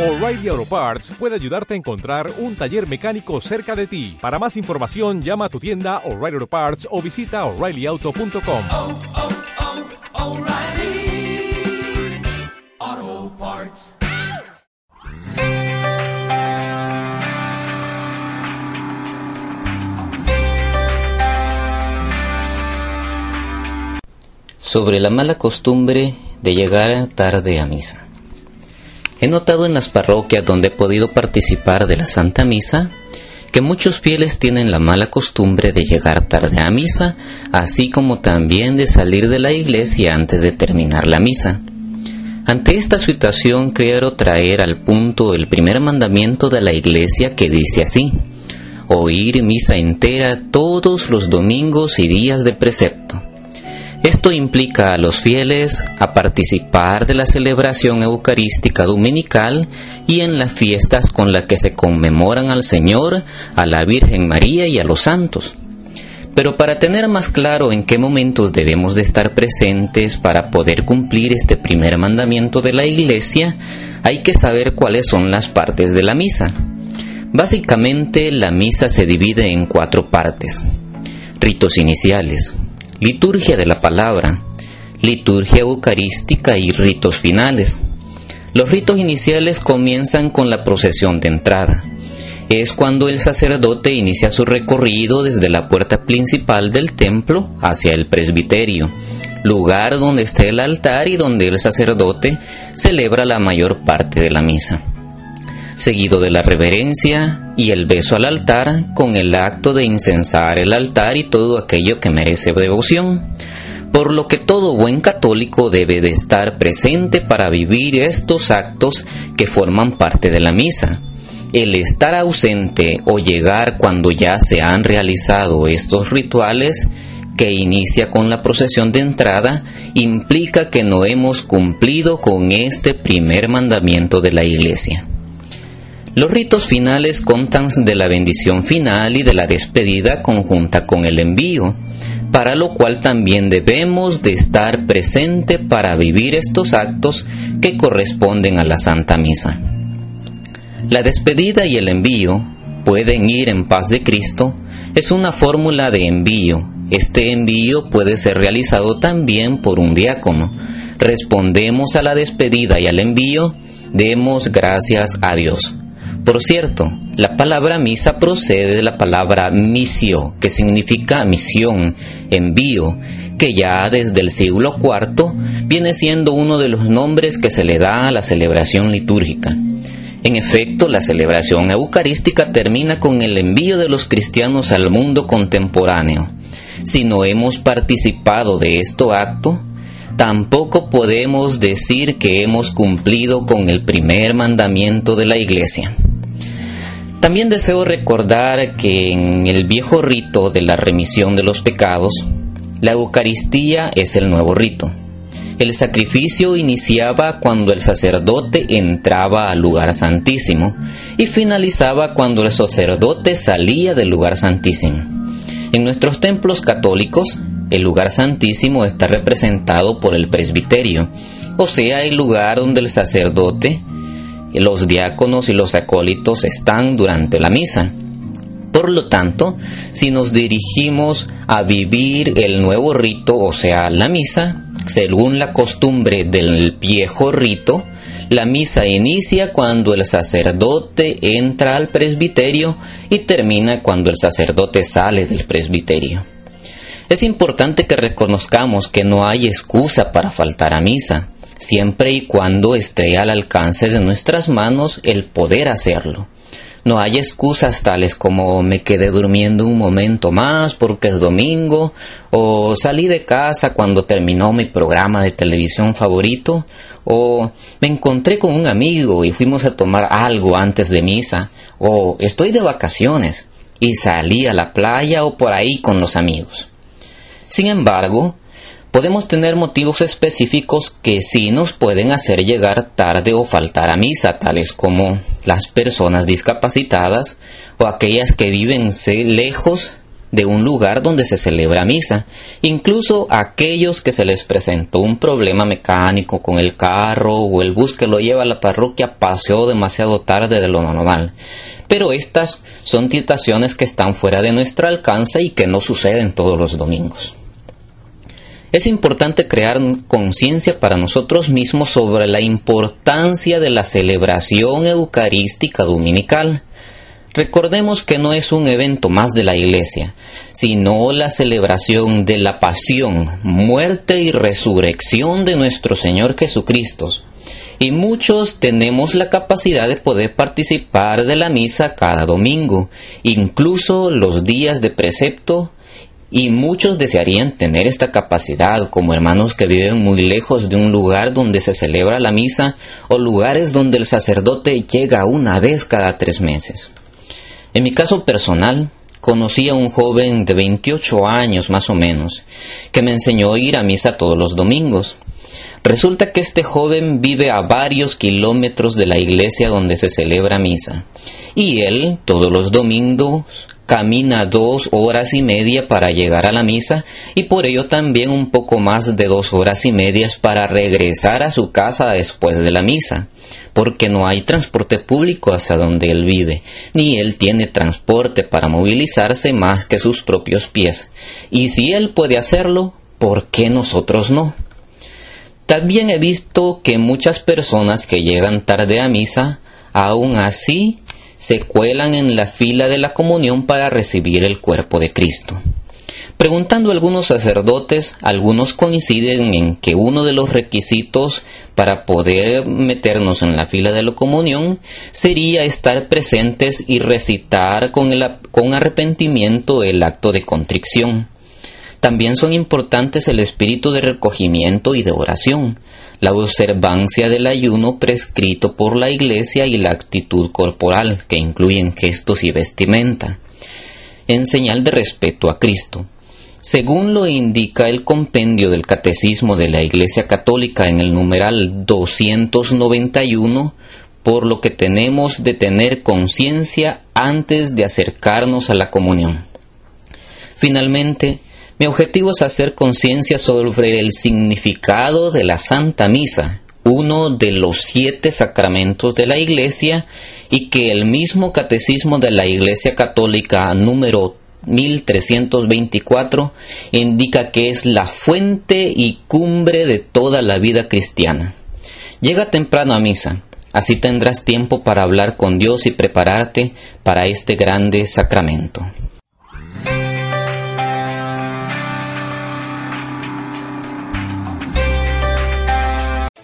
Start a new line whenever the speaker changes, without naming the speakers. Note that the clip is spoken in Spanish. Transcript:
O'Reilly Auto Parts puede ayudarte a encontrar un taller mecánico cerca de ti. Para más información, llama a tu tienda O'Reilly Auto Parts o visita oreillyauto.com.
oh, oh, Parts.
sobre la mala costumbre de llegar tarde a misa. He notado en las parroquias donde he podido participar de la Santa Misa que muchos fieles tienen la mala costumbre de llegar tarde a misa, así como también de salir de la iglesia antes de terminar la misa. Ante esta situación quiero traer al punto el primer mandamiento de la iglesia que dice así, oír misa entera todos los domingos y días de precepto. Esto implica a los fieles a participar de la celebración eucarística dominical y en las fiestas con las que se conmemoran al Señor, a la Virgen María y a los santos. Pero para tener más claro en qué momentos debemos de estar presentes para poder cumplir este primer mandamiento de la Iglesia, hay que saber cuáles son las partes de la misa. Básicamente la misa se divide en cuatro partes. Ritos iniciales, liturgia de la palabra, liturgia eucarística y ritos finales. Los ritos iniciales comienzan con la procesión de entrada. Es cuando el sacerdote inicia su recorrido desde la puerta principal del templo hacia el presbiterio, lugar donde está el altar y donde el sacerdote celebra la mayor parte de la misa seguido de la reverencia y el beso al altar con el acto de incensar el altar y todo aquello que merece devoción, por lo que todo buen católico debe de estar presente para vivir estos actos que forman parte de la misa. El estar ausente o llegar cuando ya se han realizado estos rituales que inicia con la procesión de entrada implica que no hemos cumplido con este primer mandamiento de la Iglesia. Los ritos finales contan de la bendición final y de la despedida conjunta con el envío, para lo cual también debemos de estar presente para vivir estos actos que corresponden a la Santa Misa. La despedida y el envío pueden ir en paz de Cristo es una fórmula de envío. Este envío puede ser realizado también por un diácono. Respondemos a la despedida y al envío, demos gracias a Dios. Por cierto, la palabra misa procede de la palabra misio, que significa misión, envío, que ya desde el siglo IV viene siendo uno de los nombres que se le da a la celebración litúrgica. En efecto, la celebración eucarística termina con el envío de los cristianos al mundo contemporáneo. Si no hemos participado de este acto, tampoco podemos decir que hemos cumplido con el primer mandamiento de la Iglesia. También deseo recordar que en el viejo rito de la remisión de los pecados, la Eucaristía es el nuevo rito. El sacrificio iniciaba cuando el sacerdote entraba al lugar santísimo y finalizaba cuando el sacerdote salía del lugar santísimo. En nuestros templos católicos, el lugar santísimo está representado por el presbiterio, o sea, el lugar donde el sacerdote los diáconos y los acólitos están durante la misa. Por lo tanto, si nos dirigimos a vivir el nuevo rito, o sea, la misa, según la costumbre del viejo rito, la misa inicia cuando el sacerdote entra al presbiterio y termina cuando el sacerdote sale del presbiterio. Es importante que reconozcamos que no hay excusa para faltar a misa siempre y cuando esté al alcance de nuestras manos el poder hacerlo. No hay excusas tales como me quedé durmiendo un momento más porque es domingo, o salí de casa cuando terminó mi programa de televisión favorito, o me encontré con un amigo y fuimos a tomar algo antes de misa, o estoy de vacaciones y salí a la playa o por ahí con los amigos. Sin embargo, podemos tener motivos específicos que sí nos pueden hacer llegar tarde o faltar a misa, tales como las personas discapacitadas o aquellas que viven lejos de un lugar donde se celebra misa, incluso aquellos que se les presentó un problema mecánico con el carro o el bus que lo lleva a la parroquia paseó demasiado tarde de lo normal. Pero estas son situaciones que están fuera de nuestro alcance y que no suceden todos los domingos. Es importante crear conciencia para nosotros mismos sobre la importancia de la celebración eucarística dominical. Recordemos que no es un evento más de la Iglesia, sino la celebración de la pasión, muerte y resurrección de nuestro Señor Jesucristo. Y muchos tenemos la capacidad de poder participar de la misa cada domingo, incluso los días de precepto y muchos desearían tener esta capacidad, como hermanos que viven muy lejos de un lugar donde se celebra la misa o lugares donde el sacerdote llega una vez cada tres meses. En mi caso personal, conocí a un joven de 28 años más o menos, que me enseñó a ir a misa todos los domingos. Resulta que este joven vive a varios kilómetros de la iglesia donde se celebra misa, y él todos los domingos camina dos horas y media para llegar a la misa y por ello también un poco más de dos horas y medias para regresar a su casa después de la misa, porque no hay transporte público hacia donde él vive, ni él tiene transporte para movilizarse más que sus propios pies. Y si él puede hacerlo, ¿por qué nosotros no? También he visto que muchas personas que llegan tarde a misa, aún así se cuelan en la fila de la comunión para recibir el cuerpo de Cristo. Preguntando a algunos sacerdotes, algunos coinciden en que uno de los requisitos para poder meternos en la fila de la comunión sería estar presentes y recitar con, con arrepentimiento el acto de contrición. También son importantes el espíritu de recogimiento y de oración, la observancia del ayuno prescrito por la Iglesia y la actitud corporal, que incluyen gestos y vestimenta, en señal de respeto a Cristo. Según lo indica el compendio del Catecismo de la Iglesia Católica en el numeral 291, por lo que tenemos de tener conciencia antes de acercarnos a la comunión. Finalmente, mi objetivo es hacer conciencia sobre el significado de la Santa Misa, uno de los siete sacramentos de la Iglesia, y que el mismo Catecismo de la Iglesia Católica número 1324 indica que es la fuente y cumbre de toda la vida cristiana. Llega temprano a misa, así tendrás tiempo para hablar con Dios y prepararte para este grande sacramento.